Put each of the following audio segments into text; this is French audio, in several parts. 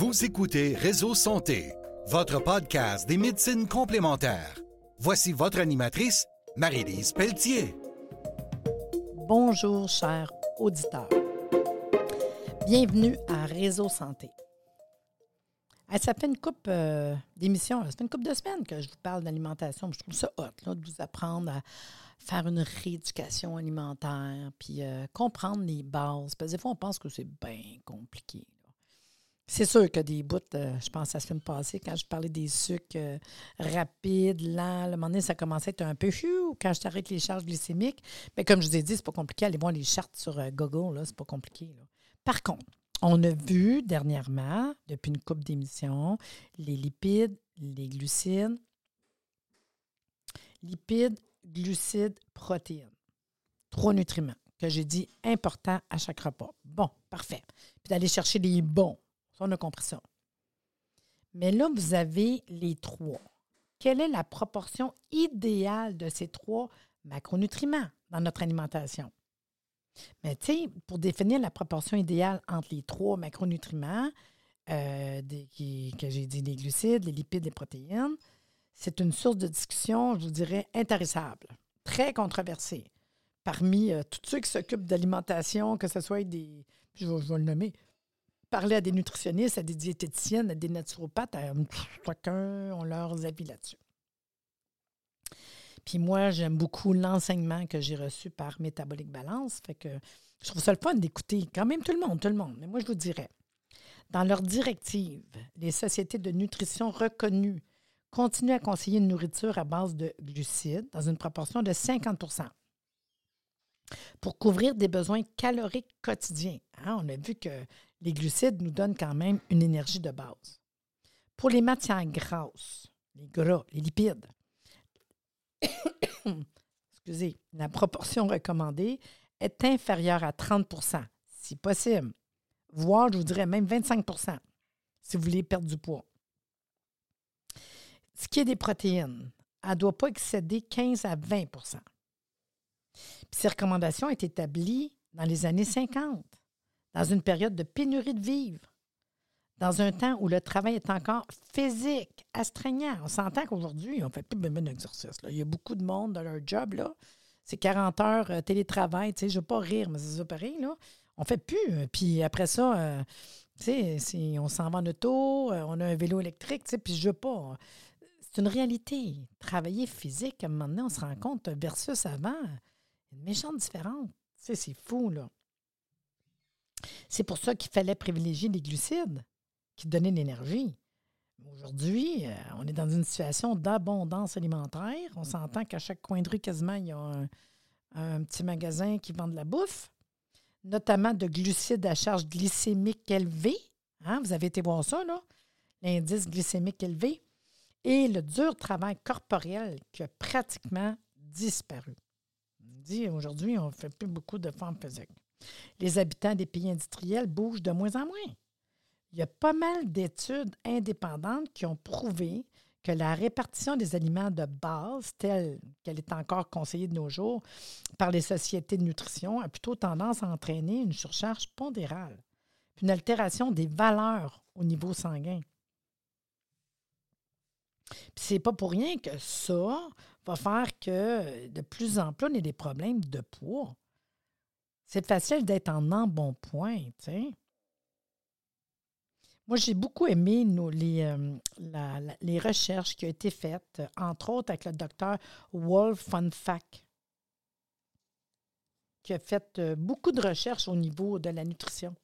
Vous écoutez Réseau Santé, votre podcast des médecines complémentaires. Voici votre animatrice, Marie-Lise Pelletier. Bonjour, chers auditeurs. Bienvenue à Réseau Santé. ça fait une coupe euh, d'émissions, ça fait une coupe de semaines que je vous parle d'alimentation. Je trouve ça hot de vous apprendre à faire une rééducation alimentaire, puis euh, comprendre les bases. Parce que des fois, on pense que c'est bien compliqué. C'est sûr que des bouts, euh, je pense à la semaine passée, quand je parlais des sucres euh, rapides, lents, le moment donné, ça commençait à être un peu chou quand je t'arrête les charges glycémiques. Mais comme je vous ai dit, c'est pas compliqué. Allez voir les chartes sur euh, Google, là, c'est pas compliqué. Par contre, on a vu dernièrement, depuis une coupe d'émissions, les lipides, les glucides, lipides, glucides, protéines. Trois nutriments que j'ai dit importants à chaque repas. Bon, parfait. Puis d'aller chercher les bons on a compris ça. Mais là, vous avez les trois. Quelle est la proportion idéale de ces trois macronutriments dans notre alimentation? Mais tu sais, pour définir la proportion idéale entre les trois macronutriments, euh, que j'ai dit les glucides, les lipides, les protéines, c'est une source de discussion, je vous dirais, intéressable, très controversée. Parmi euh, tous ceux qui s'occupent d'alimentation, que ce soit des, je vais le nommer, parler à des nutritionnistes, à des diététiciennes, à des naturopathes, chacun ont leurs avis là-dessus. Puis moi, j'aime beaucoup l'enseignement que j'ai reçu par Métabolique Balance. Fait que je trouve ça le fun d'écouter quand même tout le monde, tout le monde. Mais moi, je vous dirais, dans leurs directives, les sociétés de nutrition reconnues continuent à conseiller une nourriture à base de glucides dans une proportion de 50% pour couvrir des besoins caloriques quotidiens. Hein, on a vu que les glucides nous donnent quand même une énergie de base. Pour les matières grasses, les gras, les lipides, excusez, la proportion recommandée est inférieure à 30% si possible, voire, je vous dirais même 25% si vous voulez perdre du poids. Ce qui est des protéines, elle ne doit pas excéder 15 à 20% ces recommandations ont été établies dans les années 50 dans une période de pénurie de vivres, dans un temps où le travail est encore physique, astreignant. On s'entend qu'aujourd'hui, on ne fait plus de d'exercice. Il y a beaucoup de monde dans leur job. Là. C'est 40 heures euh, télétravail. je ne veux pas rire, mais c'est ça pareil. Là. On ne fait plus. Euh, puis après ça, euh, on s'en va en auto, on a un vélo électrique, puis je ne veux pas. C'est une réalité. Travailler physique, à un moment donné, on se rend compte versus avant, une méchante différence. c'est fou, là. C'est pour ça qu'il fallait privilégier les glucides qui donnaient l'énergie. Aujourd'hui, euh, on est dans une situation d'abondance alimentaire. On s'entend qu'à chaque coin de rue, quasiment, il y a un, petit magasin qui vend de la bouffe, notamment de glucides à charge glycémique élevée. Hein? Vous avez été voir ça, là? L'indice glycémique élevé. Et le dur travail corporel qui a pratiquement disparu. Aujourd'hui, on ne fait plus beaucoup de formes physiques les habitants des pays industriels bougent de moins en moins. Il y a pas mal d'études indépendantes qui ont prouvé que la répartition des aliments de base, telle qu'elle est encore conseillée de nos jours par les sociétés de nutrition, a plutôt tendance à entraîner une surcharge pondérale, une altération des valeurs au niveau sanguin. Puis c'est pas pour rien que ça va faire que de plus en plus on ait des problèmes de poids. C'est facile d'être en embonpoint, tu sais. Moi, j'ai beaucoup aimé les, euh, les recherches qui ont été faites, entre autres avec le docteur Wolf von Fack, qui a fait euh, beaucoup de recherches au niveau de la nutrition.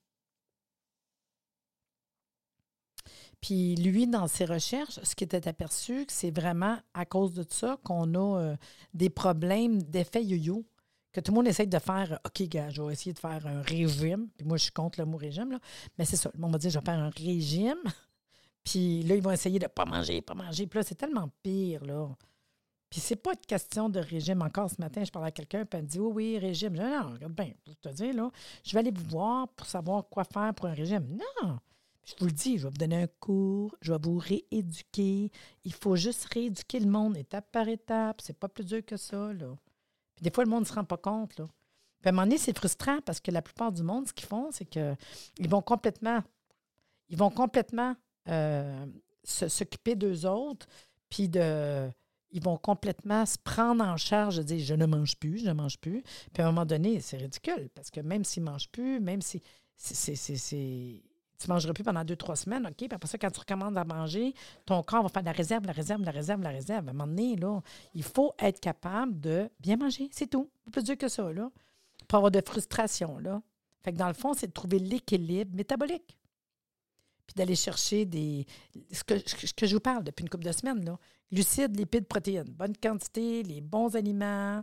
Puis lui, dans ses recherches, ce qui était aperçu, c'est vraiment à cause de ça qu'on a euh, des problèmes d'effet yo-yo que tout le monde essaye de faire OK, gars, je vais essayer de faire un régime. Puis moi, je suis contre le mot régime, là. Mais c'est ça. Le monde va dire je vais faire un régime. Puis là, ils vont essayer de ne pas manger, pas manger. Puis là, c'est tellement pire, là. Puis c'est pas une question de régime. Encore ce matin, je parlais à quelqu'un, puis elle me dit Oui, oui, régime. Je dis Non, regarde bien, pour te dire, là, je vais aller vous voir pour savoir quoi faire pour un régime. Non! Je vous le dis, je vais vous donner un cours, je vais vous rééduquer. Il faut juste rééduquer le monde étape par étape. C'est pas plus dur que ça, là. Puis des fois, le monde ne se rend pas compte. Là. Puis à un moment donné, c'est frustrant parce que la plupart du monde, ce qu'ils font, c'est qu'ils vont complètement. ils vont complètement euh, s'occuper d'eux autres, puis de, ils vont complètement se prendre en charge de dire je ne mange plus, je ne mange plus. Puis à un moment donné, c'est ridicule parce que même s'ils ne mangent plus, même si c'est, tu ne mangeras plus pendant deux, trois semaines, OK? Puis après ça, quand tu recommences à manger, ton corps va faire la réserve, la réserve, la réserve, la réserve. À un moment donné, là, il faut être capable de bien manger, c'est tout. Plus dur que ça, là. Pour avoir de frustration, là. Fait que dans le fond, c'est de trouver l'équilibre métabolique. Puis d'aller chercher des. Ce que, que je vous parle depuis une couple de semaines, là. Glucides, lipides, protéines. Bonne quantité, les bons aliments.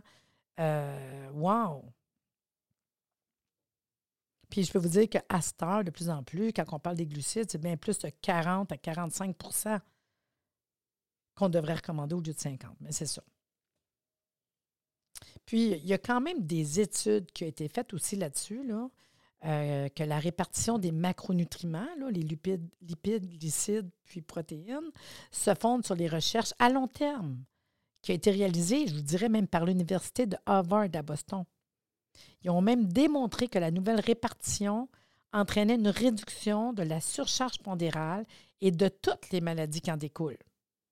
Euh, wow! Puis je peux vous dire qu'à cette heure, de plus en plus, quand on parle des glucides, c'est bien plus de 40 à 45% qu'on devrait recommander au lieu de 50. Mais c'est ça. Puis, il y a quand même des études qui ont été faites aussi là-dessus, là, euh, que la répartition des macronutriments, les lipides, lipides, glucides, puis protéines, se fondent sur les recherches à long terme qui ont été réalisées, je vous dirais même par l'Université de Harvard à Boston. Ils ont même démontré que la nouvelle répartition entraînait une réduction de la surcharge pondérale et de toutes les maladies qui en découlent,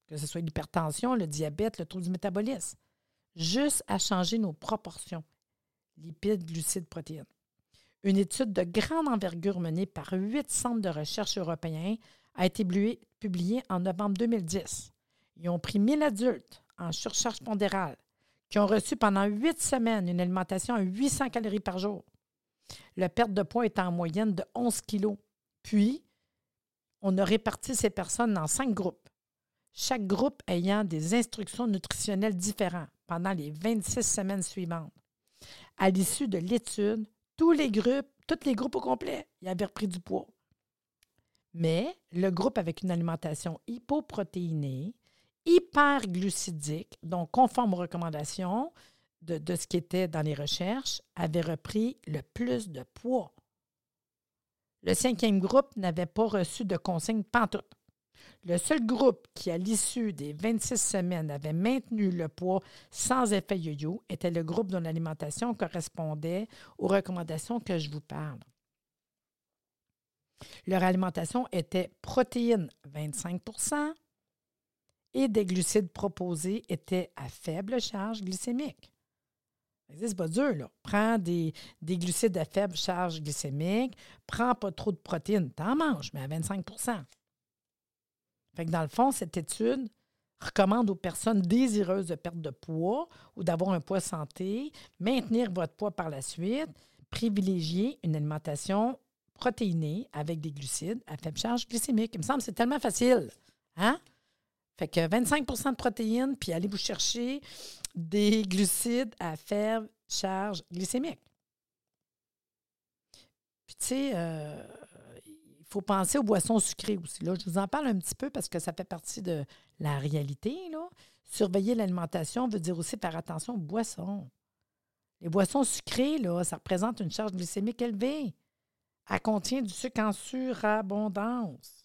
que ce soit l'hypertension, le diabète, le trouble du métabolisme, juste à changer nos proportions, lipides, glucides, protéines. Une étude de grande envergure menée par huit centres de recherche européens a été publiée en novembre 2010. Ils ont pris 1000 adultes en surcharge pondérale qui ont reçu pendant huit semaines une alimentation à 800 calories par jour. La perte de poids est en moyenne de 11 kilos. Puis, on a réparti ces personnes en cinq groupes, chaque groupe ayant des instructions nutritionnelles différentes pendant les 26 semaines suivantes. À l'issue de l'étude, tous les groupes, tous les groupes au complet, y avaient repris du poids. Mais le groupe avec une alimentation hypoprotéinée hyperglucidique, donc conforme aux recommandations de, ce qui était dans les recherches, avait repris le plus de poids. Le cinquième groupe n'avait pas reçu de consigne pantoute. Le seul groupe qui, à l'issue des 26 semaines, avait maintenu le poids sans effet yo-yo était le groupe dont l'alimentation correspondait aux recommandations que je vous parle. Leur alimentation était protéines 25 et des glucides proposés étaient à faible charge glycémique. C'est pas dur, là. Prends des, glucides à faible charge glycémique, prends pas trop de protéines, t'en manges, mais à 25% Fait que dans le fond, cette étude recommande aux personnes désireuses de perdre de poids ou d'avoir un poids santé, maintenir votre poids par la suite, privilégier une alimentation protéinée avec des glucides à faible charge glycémique. Il me semble que c'est tellement facile. Hein? Fait que 25% de protéines, puis allez vous chercher des glucides à faible charge glycémique. Puis, tu sais, euh, il faut penser aux boissons sucrées aussi. Là, je vous en parle un petit peu parce que ça fait partie de la réalité. Là. Surveiller l'alimentation veut dire aussi faire attention aux boissons. Les boissons sucrées, là, ça représente une charge glycémique élevée. Elle contient du sucre en surabondance.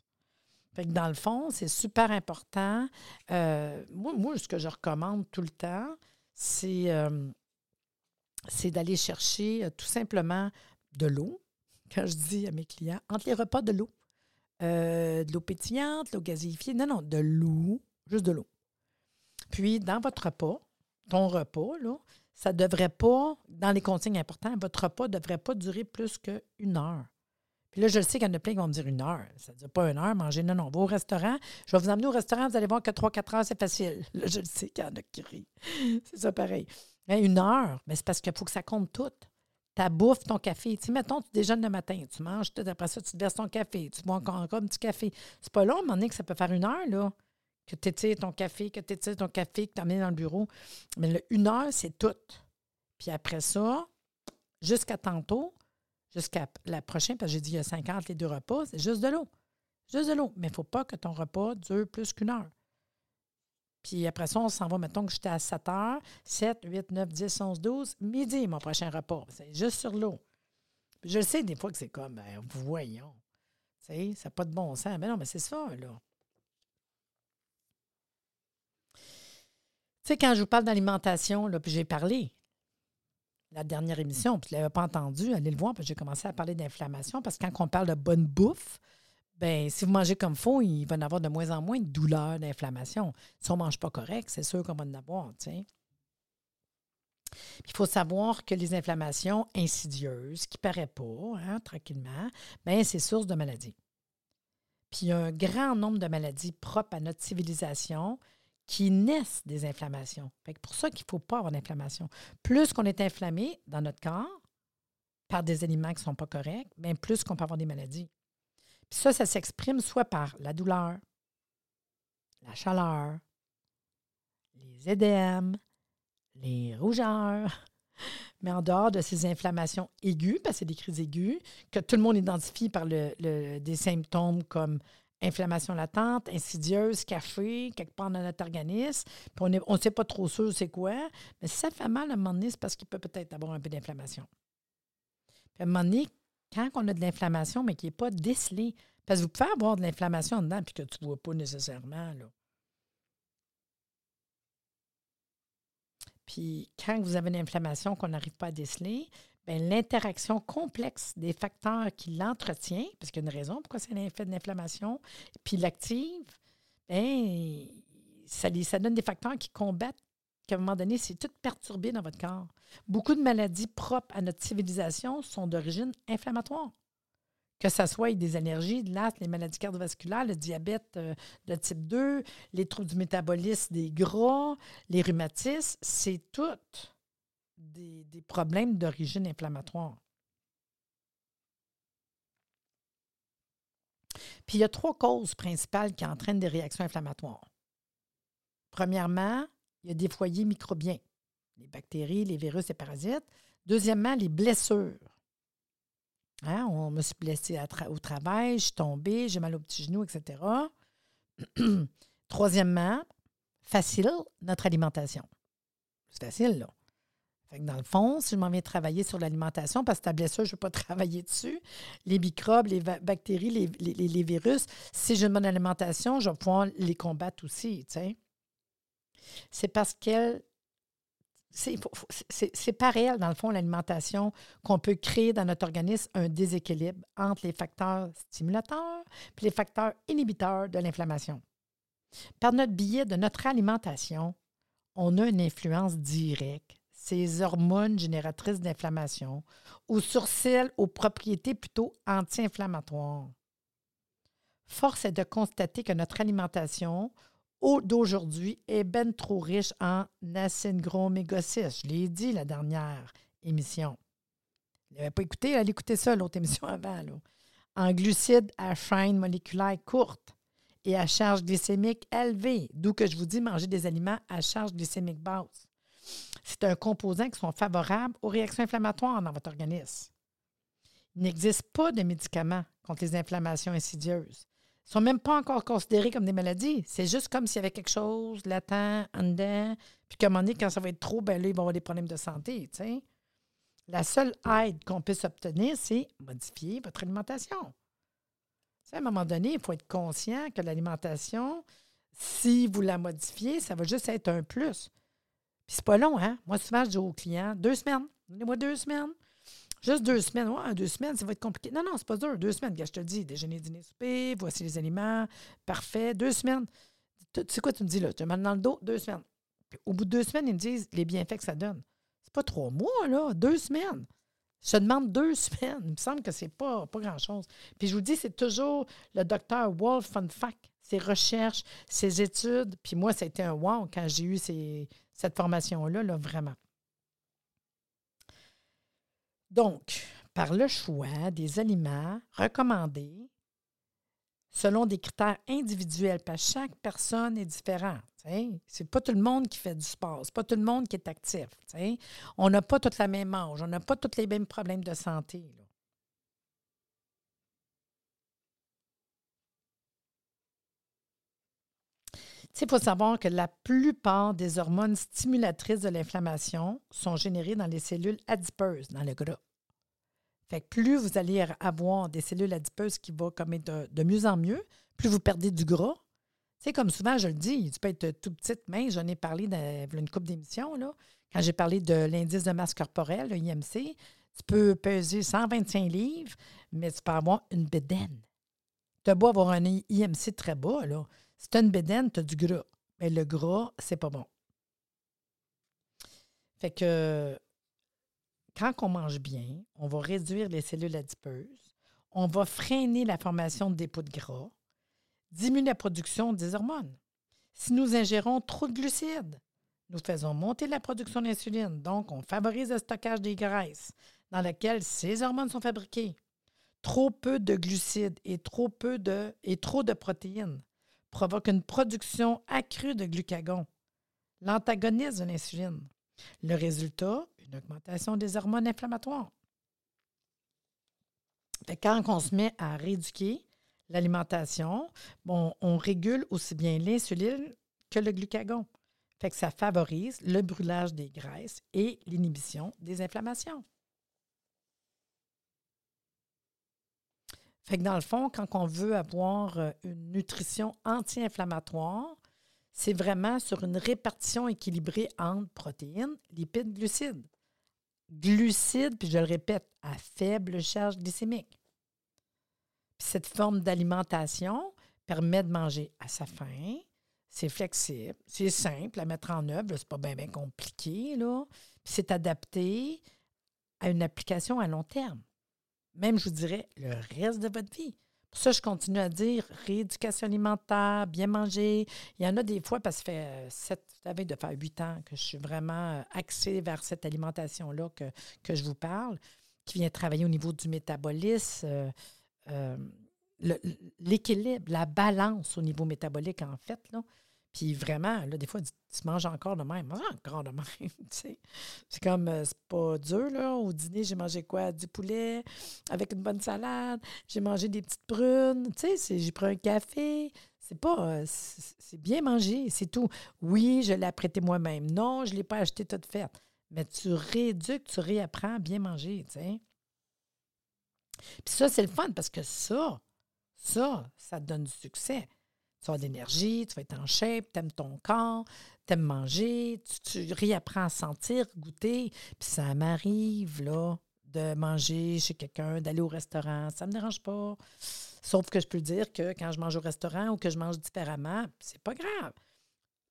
Fait que dans le fond, c'est super important. Euh, moi, ce que je recommande tout le temps, c'est, euh, d'aller chercher euh, tout simplement de l'eau. Quand je dis à mes clients, entre les repas, de l'eau. de l'eau pétillante, de l'eau gazéifiée. Non, non, de l'eau, juste de l'eau. Puis, dans votre repas, ton repas, là, ça ne devrait pas, dans les consignes importantes, votre repas ne devrait pas durer plus qu'une heure. Puis là, je le sais qu'il y en a plein qui vont me dire une heure. Ça ne dit pas une heure, manger. Non, non, va au restaurant. Je vais vous emmener au restaurant, vous allez voir que 3-4 heures, c'est facile. Là, je le sais qu'il y en a qui. C'est ça pareil. Mais une heure, mais c'est parce qu'il faut que ça compte tout. Ta bouffe, ton café. Tu mettons, tu déjeunes le matin, tu manges tout, après ça, tu te verses ton café, tu bois encore, un petit café. C'est pas long, à un moment donné, que ça peut faire une heure, là. Que tu étires ton café, que tu étires ton café, que tu emmènes dans le bureau. Mais une heure, c'est tout. Puis après ça, jusqu'à tantôt, jusqu'à la prochaine, parce que j'ai dit il y a 50 les deux repas, c'est juste de l'eau. Juste de l'eau. Mais il ne faut pas que ton repas dure plus qu'une heure. Puis après ça, on s'en va, mettons que j'étais à 7 heures, 7, 8, 9, 10, 11, 12, midi, mon prochain repas. C'est juste sur l'eau. Je sais des fois que c'est comme, ben, voyons. Tu sais, ça n'a pas de bon sens. Mais non, mais c'est ça, là. Tu sais, quand je vous parle d'alimentation, là, puis j'ai parlé, la dernière émission, puis tu ne l'avais pas entendu, allez le voir, puis j'ai commencé à parler d'inflammation, parce que quand on parle de bonne bouffe, ben si vous mangez comme il faut, il va y avoir de moins en moins de douleurs, d'inflammation. Si on ne mange pas correct, c'est sûr qu'on va en avoir, tu sais. Il faut savoir que les inflammations insidieuses, qui ne paraissent pas, hein, tranquillement, ben, c'est source de maladies. Puis il y a un grand nombre de maladies propres à notre civilisation qui naissent des inflammations. C'est pour ça qu'il ne faut pas avoir d'inflammation. Plus qu'on est inflammé dans notre corps par des aliments qui ne sont pas corrects, bien plus qu'on peut avoir des maladies. Puis ça, ça s'exprime soit par la douleur, la chaleur, les édèmes, les rougeurs. Mais en dehors de ces inflammations aiguës, parce que c'est des crises aiguës, que tout le monde identifie par des symptômes comme inflammation latente, insidieuse, café, quelque part dans notre organisme, puis on ne sait pas trop sûr c'est quoi, mais si ça fait mal à un moment donné, c'est parce qu'il peut peut-être avoir un peu d'inflammation. Puis à un moment donné, quand on a de l'inflammation, mais qui n'est pas décelée, parce que vous pouvez avoir de l'inflammation dedans, puis que tu ne vois pas nécessairement, là. Puis quand vous avez une inflammation qu'on n'arrive pas à déceler, l'interaction complexe des facteurs qui l'entretiennent, parce qu'il y a une raison pourquoi c'est un effet d'inflammation, puis l'active, ben, ça, ça donne des facteurs qui combattent qu'à un moment donné, c'est tout perturbé dans votre corps. Beaucoup de maladies propres à notre civilisation sont d'origine inflammatoire que ce soit des allergies, de l'asthme, les maladies cardiovasculaires, le diabète euh, de type 2, les troubles du métabolisme des gras, les rhumatismes, c'est tout des, problèmes d'origine inflammatoire. Puis il y a trois causes principales qui entraînent des réactions inflammatoires. Premièrement, il y a des foyers microbiens, les bactéries, les virus et parasites. Deuxièmement, les blessures. Hein, on me suis blessée au travail, je suis tombée, j'ai mal au petit genou, etc. Troisièmement, facile, notre alimentation. C'est facile, là. Dans le fond, si je m'en viens travailler sur l'alimentation, parce que ta blessure, je ne veux pas travailler dessus, les microbes, les bactéries, les, virus, si j'ai une bonne alimentation, je vais pouvoir les combattre aussi. C'est parce qu'elle c'est pas réel, dans le fond, l'alimentation, qu'on peut créer dans notre organisme un déséquilibre entre les facteurs stimulateurs et les facteurs inhibiteurs de l'inflammation. Par notre biais de notre alimentation, on a une influence directe, ces hormones génératrices d'inflammation, ou sur celles aux propriétés plutôt anti-inflammatoires. Force est de constater que notre alimentation, d'aujourd'hui est ben trop riche en acide gros oméga 6. Je l'ai dit la dernière émission. Vous n'avez pas écouté, allez écouter ça, l'autre émission avant. En glucides à chaîne moléculaire courte et à charge glycémique élevée, d'où que je vous dis manger des aliments à charge glycémique basse. C'est un composant qui sont favorables aux réactions inflammatoires dans votre organisme. Il n'existe pas de médicaments contre les inflammations insidieuses ne sont même pas encore considérés comme des maladies. C'est juste comme s'il y avait quelque chose latent en dedans, puis qu'à un moment donné, quand ça va être trop, ben là, ils vont avoir des problèmes de santé. La seule aide qu'on puisse obtenir, c'est modifier votre alimentation. à un moment donné, il faut être conscient que l'alimentation, si vous la modifiez, ça va juste être un plus. Puis c'est pas long, hein? Moi, souvent, je dis aux clients, deux semaines. Donnez-moi deux semaines. Juste deux semaines. Ouais, deux semaines, ça va être compliqué. Non, non, c'est pas dur. Deux semaines, je te dis, déjeuner, dîner, souper, voici les aliments. Parfait. Deux semaines. Tu sais quoi tu me dis là? Tu as mal dans le dos? Deux semaines. au bout de deux semaines, ils me disent les bienfaits que ça donne. C'est pas trois mois, là. Deux semaines. Je demande deux semaines. Il me semble que c'est pas, pas grand-chose. Puis je vous dis, c'est toujours le docteur Wolf von Fack, ses recherches, ses études. Puis moi, ça a été un wow quand j'ai eu cette formation-là, là, vraiment. Donc, par le choix des aliments recommandés selon des critères individuels, parce que chaque personne est différente. C'est pas tout le monde qui fait du sport, c'est pas tout le monde qui est actif. On n'a pas toute la même âge, on n'a pas tous les mêmes problèmes de santé. Il faut savoir que la plupart des hormones stimulatrices de l'inflammation sont générées dans les cellules adipeuses, dans le gras. Fait plus vous allez avoir des cellules adipeuses qui vont comme être de, mieux en mieux, plus vous perdez du gras. C'est comme souvent je le dis, tu peux être tout petite, mais j'en ai parlé dans une coupe d'émissions, quand j'ai parlé de l'indice de masse corporelle, le IMC, tu peux peser 125 livres, mais tu peux avoir une bédaine Tu as avoir un IMC très bas, là. Si tu as une bédaine, tu as du gras. Mais le gras, c'est pas bon. Fait que quand on mange bien, on va réduire les cellules adipeuses, on va freiner la formation de dépôts de gras, diminuer la production des hormones. Si nous ingérons trop de glucides, nous faisons monter la production d'insuline, donc on favorise le stockage des graisses dans lesquelles ces hormones sont fabriquées. Trop peu de glucides et trop, peu de, et trop de protéines provoquent une production accrue de glucagon, l'antagoniste de l'insuline. Le résultat, une augmentation des hormones inflammatoires. quand on se met à rééduquer l'alimentation, on régule aussi bien l'insuline que le glucagon. Ça favorise le brûlage des graisses et l'inhibition des inflammations. Fait que dans le fond, quand on veut avoir euh, une nutrition anti-inflammatoire, c'est vraiment sur une répartition équilibrée entre protéines, lipides, glucides. Glucides, puis je le répète, à faible charge glycémique. cette forme d'alimentation permet de manger à sa faim, c'est flexible, c'est simple à mettre en œuvre, c'est pas bien compliqué. Puis c'est adapté à une application à long terme. Même, je vous dirais, le reste de votre vie. Pour ça, je continue à dire rééducation alimentaire, bien manger. Il y en a des fois, parce que ça fait euh, sept, ça de faire huit ans que je suis vraiment euh, axée vers cette alimentation-là que, que je vous parle, qui vient travailler au niveau du métabolisme, euh, l'équilibre, la balance au niveau métabolique, en fait. Là. Puis vraiment, là, des fois, tu, manges encore de même. encore de même, tu sais. C'est comme, euh, c'est pas dur, là. Au dîner, j'ai mangé quoi? Du poulet avec une bonne salade. J'ai mangé des petites prunes. Tu sais, j'ai pris un café. C'est pas... Euh, c'est bien mangé, c'est tout. Oui, je l'ai apprêté moi-même. Non, je l'ai pas acheté toute faite. Mais tu rééduques, tu réapprends à bien manger, tu sais. Puis ça, c'est le fun parce que ça, ça, ça te donne du succès tu vas de l'énergie, tu vas être en shape, tu aimes ton corps, tu aimes manger, tu, réapprends à sentir, goûter. Puis ça m'arrive, de manger chez quelqu'un, d'aller au restaurant. Ça ne me dérange pas. Sauf que je peux dire que quand je mange au restaurant ou que je mange différemment, c'est pas grave.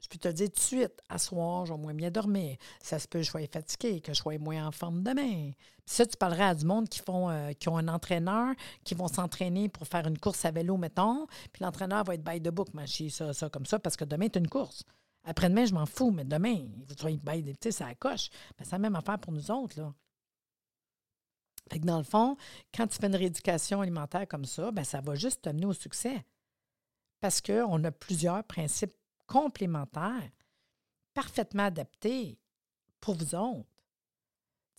Je peux te dire tout de suite, à soir, je vais moins bien dormir. Ça se peut que je sois fatigué, que je sois moins en forme demain. Puis ça, tu parleras à du monde qui, font, euh, ont un entraîneur, qui vont s'entraîner pour faire une course à vélo, mettons. Puis l'entraîneur va être by the book, machin, ça, ça, comme ça, parce que demain, tu une course. Après-demain, je m'en fous, mais demain, faut être by the, tu sais, ça coche. Ben, c'est la même affaire pour nous autres, là. Fait que dans le fond, quand tu fais une rééducation alimentaire comme ça, ben, ça va juste t'amener au succès. Parce qu'on a plusieurs principes complémentaires, parfaitement adaptés pour vous autres.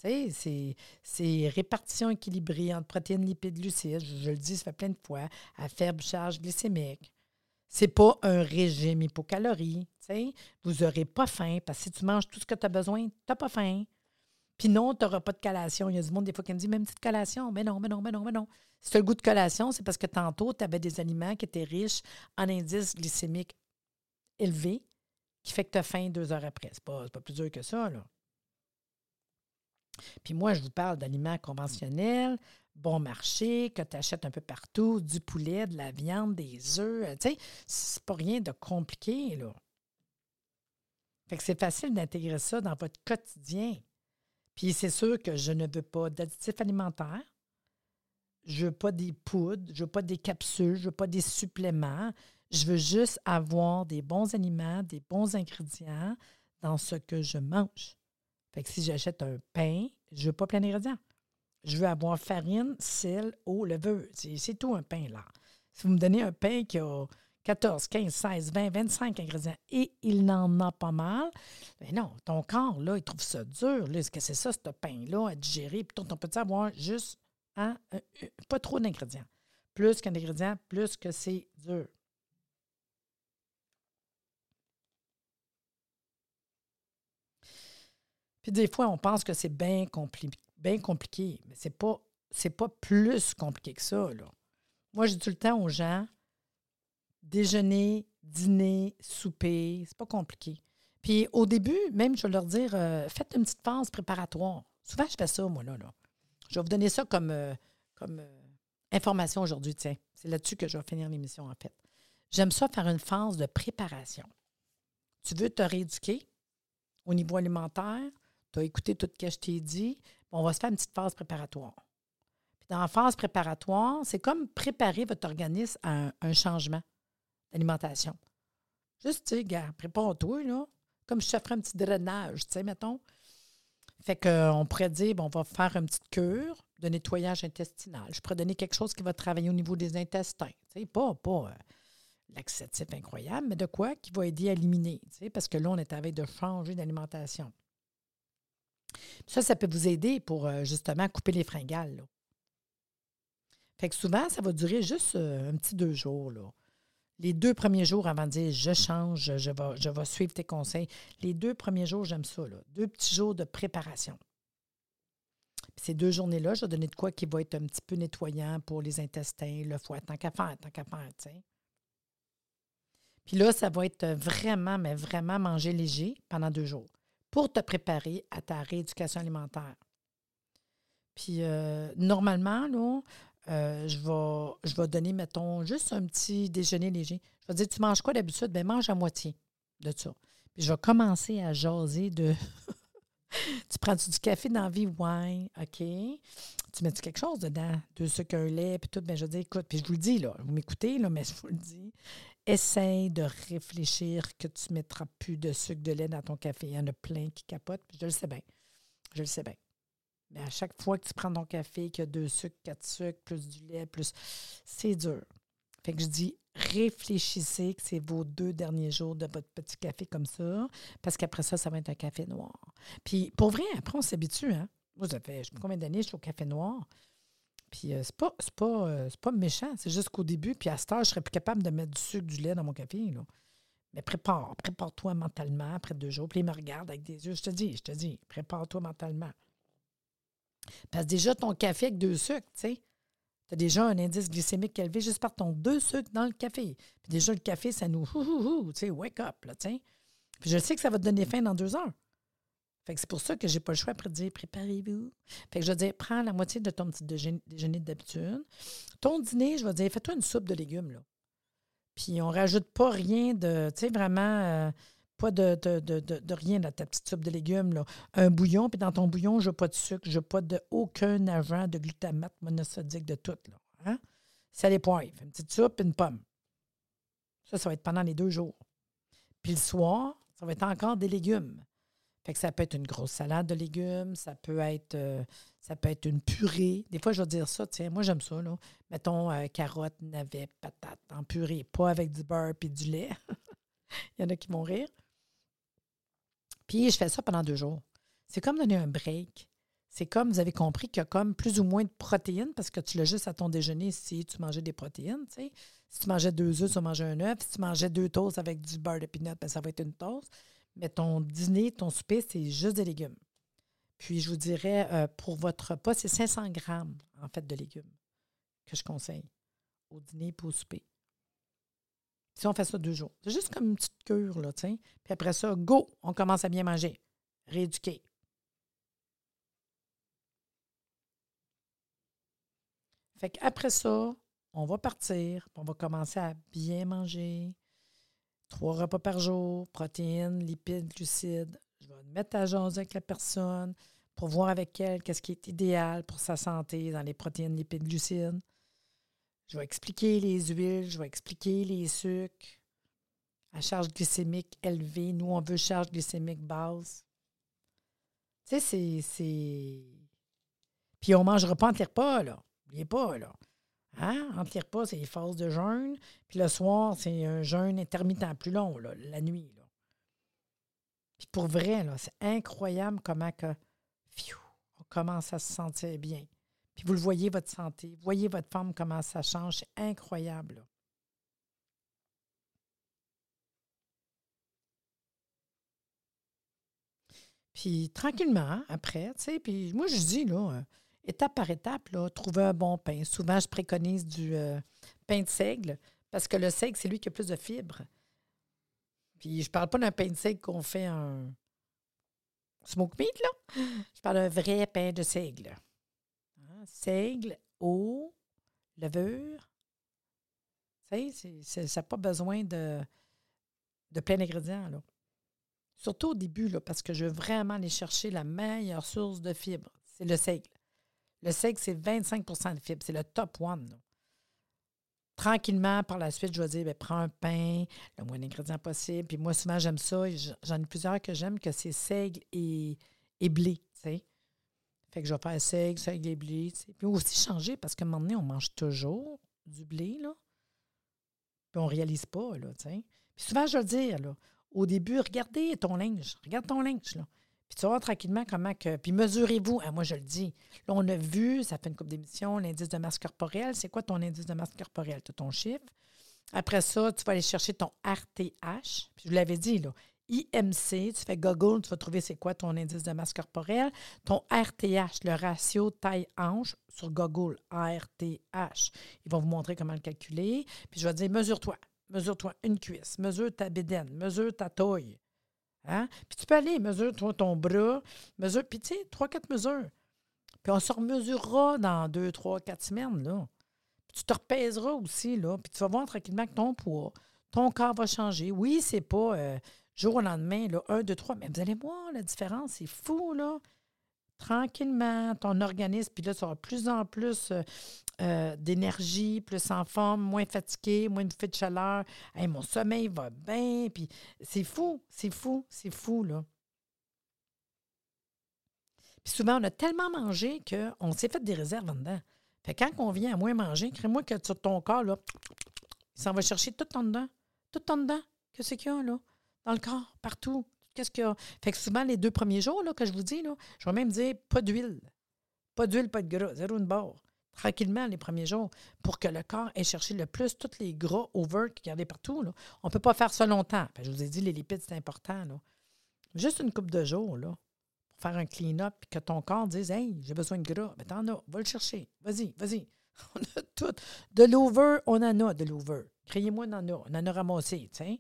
Tu sais, c'est répartition équilibrée entre protéines, lipides, glucides. Je, le dis, ça fait plein de fois, à faible charge glycémique. C'est pas un régime hypocalorie. sais. Vous n'aurez pas faim parce que si tu manges tout ce que tu as besoin, tu n'as pas faim. Puis non, tu n'auras pas de collation. Il y a du monde des fois qui me dit même petite collation. Mais non, mais non, mais non, mais non. Si tu as le goût de collation, c'est parce que tantôt, tu avais des aliments qui étaient riches en indices glycémiques élevé qui fait que tu as faim deux heures après. C'est pas, pas plus dur que ça, là. Puis moi, je vous parle d'aliments conventionnels, bon marché, que tu achètes un peu partout, du poulet, de la viande, des œufs. Tu sais, c'est pas rien de compliqué, là. Fait que c'est facile d'intégrer ça dans votre quotidien. Puis c'est sûr que je ne veux pas d'additifs alimentaires. Je veux pas des poudres, je veux pas des capsules, je veux pas des suppléments. Je veux juste avoir des bons aliments, des bons ingrédients dans ce que je mange. Fait que si j'achète un pain, je veux pas plein d'ingrédients. Je veux avoir farine, sel, eau, levure. C'est tout un pain, là. Si vous me donnez un pain qui a 14, 15, 16, 20, 25 ingrédients et il n'en a pas mal, ben non, ton corps, là, il trouve ça dur. Est-ce que c'est ça, ce pain-là, à digérer? Puis on peut avoir juste hein, pas trop d'ingrédients. Plus qu'un ingrédient, plus que c'est dur. Puis des fois, on pense que c'est bien compliqué, mais c'est pas, pas plus compliqué que ça. Là. Moi, je dis tout le temps aux gens, déjeuner, dîner, souper, c'est pas compliqué. Puis au début, même, je vais leur dire, euh, faites une petite phase préparatoire. Souvent, je fais ça, moi, là. là. Je vais vous donner ça comme, euh, comme euh, information aujourd'hui, tiens. C'est là-dessus que je vais finir l'émission, en fait. J'aime ça faire une phase de préparation. Tu veux te rééduquer au niveau alimentaire, tu as écouté tout ce que je t'ai dit, on va se faire une petite phase préparatoire. Puis dans la phase préparatoire, c'est comme préparer votre organisme à un, changement d'alimentation. Juste, tu sais, prépare-toi, là. Comme je te ferais un petit drainage, tu sais, mettons. Fait qu'on pourrait dire, bon, on va faire une petite cure de nettoyage intestinal. Je pourrais donner quelque chose qui va travailler au niveau des intestins. Tu sais, pas, pas euh, laxatif incroyable, mais de quoi qui va aider à éliminer. Tu sais, parce que là, on est avec de changer d'alimentation. Ça, ça peut vous aider pour euh, justement couper les fringales. Fait que souvent, ça va durer juste euh, un petit deux jours. Les deux premiers jours avant de dire je change, je vais, suivre tes conseils. Les deux premiers jours, j'aime ça. Là. Deux petits jours de préparation. ces deux journées-là, je vais donner de quoi qui va être un petit peu nettoyant pour les intestins, le foie, tant qu'à faire, tant qu'à faire. Puis là, ça va être vraiment, mais vraiment manger léger pendant deux jours pour te préparer à ta rééducation alimentaire. Puis euh, normalement, là, euh, je, vais, je vais donner, mettons, juste un petit déjeuner léger. Je vais dire, tu manges quoi d'habitude? Bien, mange à moitié de ça. Puis je vais commencer à jaser de. tu prends -tu du café dans la? Ouais, OK. Tu mets -tu quelque chose dedans? Deux sucres, un lait, puis tout. Bien, je dis, écoute, puis je vous le dis, là, vous m'écoutez, mais je vous le dis. Essaye de réfléchir que tu ne mettras plus de sucre de lait dans ton café. Il y en a plein qui capotent, je le sais bien. Je le sais bien. Mais à chaque fois que tu prends ton café, qu'il y a deux sucres, quatre sucres, plus du lait, plus. C'est dur. Fait que je dis, réfléchissez que c'est vos deux derniers jours de votre petit café comme ça, parce qu'après ça, ça va être un café noir. Puis pour vrai, après, on s'habitue. Hein? Moi, ça fait je combien d'années je suis au café noir. Puis euh, c'est pas, pas, euh, pas méchant, c'est juste qu'au début, puis à ce âge, je serais plus capable de mettre du sucre, du lait dans mon café. Là. Mais prépare, prépare-toi mentalement après deux jours. Puis il me regarde avec des yeux. Je te dis, je te dis, prépare-toi mentalement. Parce que déjà, ton café avec deux sucres, tu sais, tu as déjà un indice glycémique élevé juste par ton deux sucres dans le café. Puis déjà, le café, ça nous, tu sais, wake up, là, tu sais. Puis je sais que ça va te donner faim dans deux heures. C'est pour ça que j'ai pas le choix après de dire préparez-vous. Fait que je vais dire prends la moitié de ton petit déjeuner d'habitude. Ton dîner, je vais dire fais-toi une soupe de légumes là. Puis on rajoute pas rien de, tu sais vraiment euh, pas de, rien dans ta petite soupe de légumes. Un bouillon puis dans ton bouillon, je n'ai pas de sucre, je n'ai pas de aucun agent de glutamate monosodique de tout là. Hein? C'est les poivres, une petite soupe et une pomme. Ça, ça va être pendant les deux jours. Puis le soir, ça va être encore des légumes. Fait que ça peut être une grosse salade de légumes, ça peut être, euh, ça peut être une purée. Des fois, je vais dire ça, tiens, moi j'aime ça. Mettons euh, carottes, navets, patates en purée, pas avec du beurre et du lait. Il y en a qui vont rire. Puis je fais ça pendant deux jours. C'est comme donner un break. C'est comme, vous avez compris qu'il y a comme plus ou moins de protéines parce que tu l'as juste à ton déjeuner si tu mangeais des protéines. Si tu mangeais deux œufs, tu manger un œuf. Si tu mangeais deux toasts avec du beurre de peanut, ben, ça va être une toast. Mais ton dîner, ton souper, c'est juste des légumes. Puis je vous dirais, euh, pour votre repas, c'est 500 grammes, en fait, de légumes que je conseille au dîner et au souper. Si on fait ça deux jours, c'est juste comme une petite cure, là, tu Puis après ça, go, on commence à bien manger. Rééduquer. Fait qu'après ça, on va partir, on va commencer à bien manger, Trois repas par jour, protéines, lipides, glucides. Je vais me mettre à jaser avec la personne pour voir avec elle qu'est-ce qui est idéal pour sa santé dans les protéines, lipides, glucides. Je vais expliquer les huiles, je vais expliquer les sucres à charge glycémique élevée. Nous, on veut charge glycémique basse. Tu sais, c'est. Puis on ne mangera pas en repas, là. N'oubliez pas, là. Hein? Entre les c'est les phases de jeûne. Puis le soir, c'est un jeûne intermittent plus long, la nuit. Là. Puis pour vrai, c'est incroyable comment que, on commence à se sentir bien. Puis vous le voyez, votre santé. Voyez votre forme, comment ça change. C'est incroyable. Puis tranquillement, après, tu sais, puis moi, je dis, là, euh, étape par étape, là, trouver un bon pain. Souvent, je préconise du euh, pain de seigle parce que le seigle, c'est lui qui a plus de fibres. Puis je parle pas d'un pain de seigle qu'on fait un smoke meat, là. Je parle d'un vrai pain de seigle. Hein, seigle, eau, levure, ça n'a pas besoin de, de plein d'ingrédients, là. Surtout au début, là, parce que je veux vraiment aller chercher la meilleure source de fibres. C'est le seigle. Le seigle, c'est 25% de fibres. C'est le top one. Tranquillement, par la suite, je vais dire, ben, prends un pain, le moins d'ingrédients possible. Puis moi, souvent, j'aime ça. J'en ai plusieurs que j'aime, que c'est seigle et, blé, tu. Fait que je vais faire seigle, seigle et blé. Puis aussi changer, parce qu'à un moment donné, on mange toujours du blé, là. Puis on réalise pas, là. Puis souvent, je vais le dire, au début, regardez ton linge. Regarde ton linge. Tu vas voir tranquillement comment que. Puis mesurez-vous. Ah, moi, je le dis. Là, on a vu, ça fait une couple d'émissions, l'indice de masse corporelle. C'est quoi ton indice de masse corporelle? As ton chiffre. Après ça, tu vas aller chercher ton RTH. Puis je vous l'avais dit, là. IMC, tu fais Google, tu vas trouver c'est quoi ton indice de masse corporelle. Ton RTH, le ratio taille-hanche, sur Google, RTH. Ils vont vous montrer comment le calculer. Puis je vais te dire, mesure-toi. Mesure-toi une cuisse. Mesure ta bédaine. Mesure ta taille. Hein? Puis tu peux aller, mesure-toi ton bras. Mesure, puis tu sais, trois, quatre mesures. Puis on se remesurera dans deux, trois, quatre semaines. Puis tu te repèseras aussi, là. Puis tu vas voir tranquillement que ton poids, ton corps va changer. Oui, c'est pas euh, jour au lendemain, là, un, deux, trois, mais vous allez voir la différence, c'est fou, là. Tranquillement, ton organisme, puis là, tu auras plus en plus euh, euh, d'énergie, plus en forme, moins fatigué, moins de de chaleur. Mon sommeil va bien, puis c'est fou, c'est fou, c'est fou, là. Puis souvent, on a tellement mangé qu'on s'est fait des réserves en dedans. Fait quand on vient à moins manger, crée-moi que sur ton corps, là, il va chercher tout en dedans. Tout en dedans. Qu'est-ce qu'il y a, là? Dans le corps, partout. Qu'est-ce qu'il y a? Fait que souvent, les deux premiers jours, là, que je vous dis, là, je vais même dire pas d'huile. Pas d'huile, pas de gras. Zéro une barre. Tranquillement, les premiers jours, pour que le corps ait cherché le plus tous les gras over qui gardent partout. Là. On ne peut pas faire ça longtemps. Fait je vous ai dit, les lipides, c'est important. Là. Juste une coupe de jours, là, pour faire un clean-up, puis que ton corps dise Hey, j'ai besoin de gras. Ben, t'en as, va le chercher. Vas-y, vas-y. On a tout. De l'over, on en a de l'over. Criez-moi, on en a. On en a ramassé, tu sais.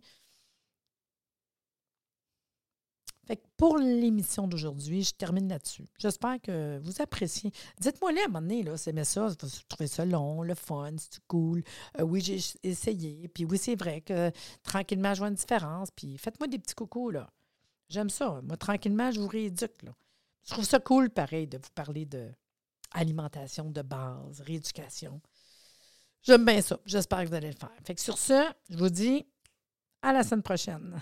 Fait que pour l'émission d'aujourd'hui, je termine là-dessus. J'espère que vous appréciez. Dites-moi-les à un moment donné, là, c'est mais ça, vous trouvez ça long, le fun, c'est cool. Euh, oui, j'ai essayé. Puis oui, c'est vrai que tranquillement, je vois une différence. Puis faites-moi des petits coucous, là. J'aime ça. Moi, tranquillement, je vous rééduque, là. Je trouve ça cool, pareil, de vous parler de alimentation de base, rééducation. J'aime bien ça. J'espère que vous allez le faire. Fait que sur ce, je vous dis à la semaine prochaine.